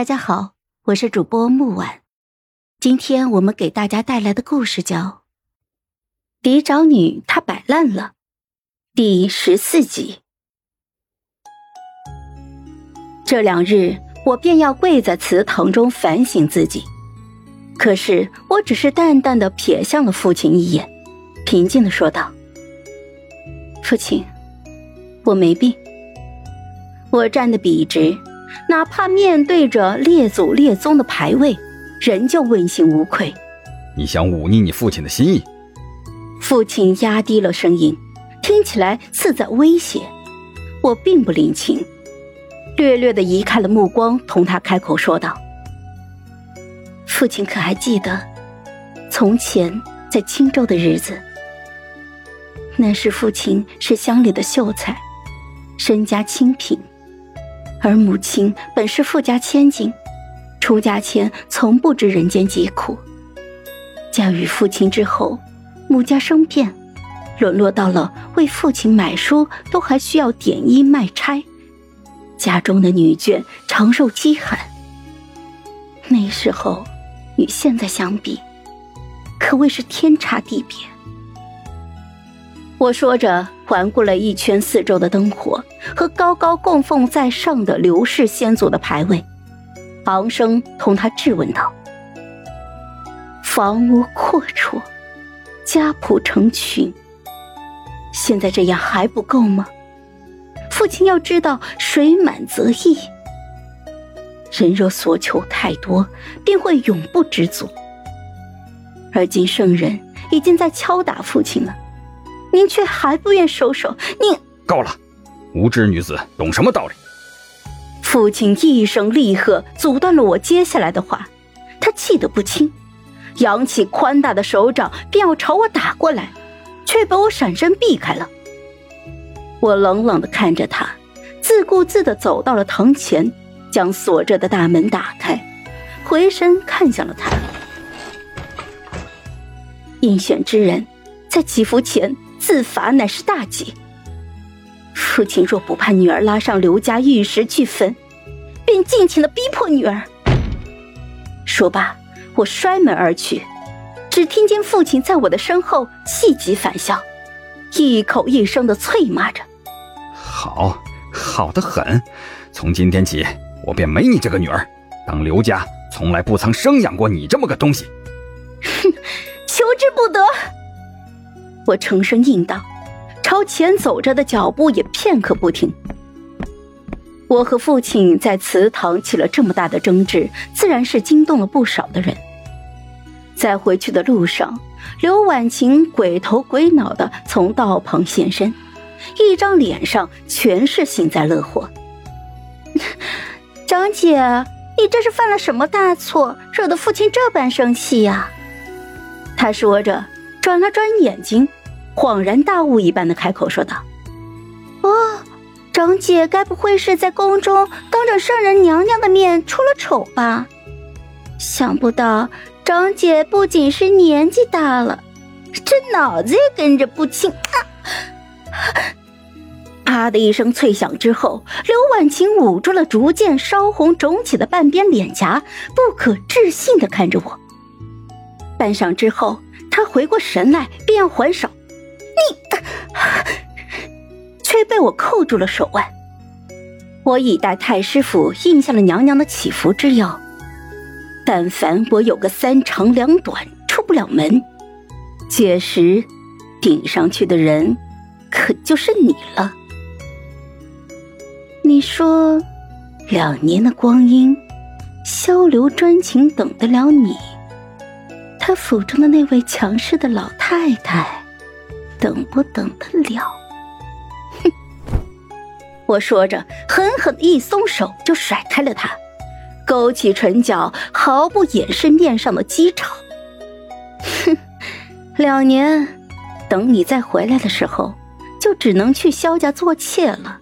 大家好，我是主播木婉，今天我们给大家带来的故事叫《嫡长女她摆烂了》第十四集。这两日，我便要跪在祠堂中反省自己，可是我只是淡淡的瞥向了父亲一眼，平静的说道：“父亲，我没病，我站得笔直。”哪怕面对着列祖列宗的牌位，仍旧问心无愧。你想忤逆你父亲的心意？父亲压低了声音，听起来似在威胁。我并不领情，略略的移开了目光，同他开口说道：“父亲可还记得，从前在青州的日子？那时父亲是乡里的秀才，身家清贫。”而母亲本是富家千金，出家前从不知人间疾苦。嫁与父亲之后，母家生变，沦落到了为父亲买书都还需要点衣卖差，家中的女眷常受饥寒。那时候与现在相比，可谓是天差地别。我说着，环顾了一圈四周的灯火和高高供奉在上的刘氏先祖的牌位，昂声同他质问道：“房屋阔绰，家谱成群，现在这样还不够吗？父亲要知道，水满则溢。人若所求太多，便会永不知足。而今圣人已经在敲打父亲了。”您却还不愿收手，您够了！无知女子懂什么道理？父亲一声厉喝，阻断了我接下来的话。他气得不轻，扬起宽大的手掌便要朝我打过来，却被我闪身避开了。我冷冷的看着他，自顾自的走到了堂前，将锁着的大门打开，回身看向了他。应选之人，在祈福前。自罚乃是大忌。父亲若不怕女儿拉上刘家玉石俱焚，便尽情的逼迫女儿。说罢，我摔门而去，只听见父亲在我的身后气急反笑，一口一声的啐骂着：“好，好的很！从今天起，我便没你这个女儿。当刘家从来不曾生养过你这么个东西。”哼，求之不得。我沉声应道，朝前走着的脚步也片刻不停。我和父亲在祠堂起了这么大的争执，自然是惊动了不少的人。在回去的路上，刘婉晴鬼头鬼脑的从道旁现身，一张脸上全是幸灾乐祸。长姐，你这是犯了什么大错，惹得父亲这般生气呀？他说着，转了转眼睛。恍然大悟一般的开口说道：“哦，长姐该不会是在宫中当着圣人娘娘的面出了丑吧？想不到长姐不仅是年纪大了，这脑子也跟着不清。”啪的一声脆响之后，刘婉晴捂住了逐渐烧红肿起的半边脸颊，不可置信的看着我。半晌之后，她回过神来，便要还手。却被我扣住了手腕。我已代太师府应下了娘娘的祈福之邀，但凡我有个三长两短，出不了门，届时顶上去的人可就是你了。你说，两年的光阴，萧流专情等得了你？他府中的那位强势的老太太？等不等得了？我说着，狠狠的一松手，就甩开了他，勾起唇角，毫不掩饰面上的讥嘲。哼！两年，等你再回来的时候，就只能去萧家做妾了。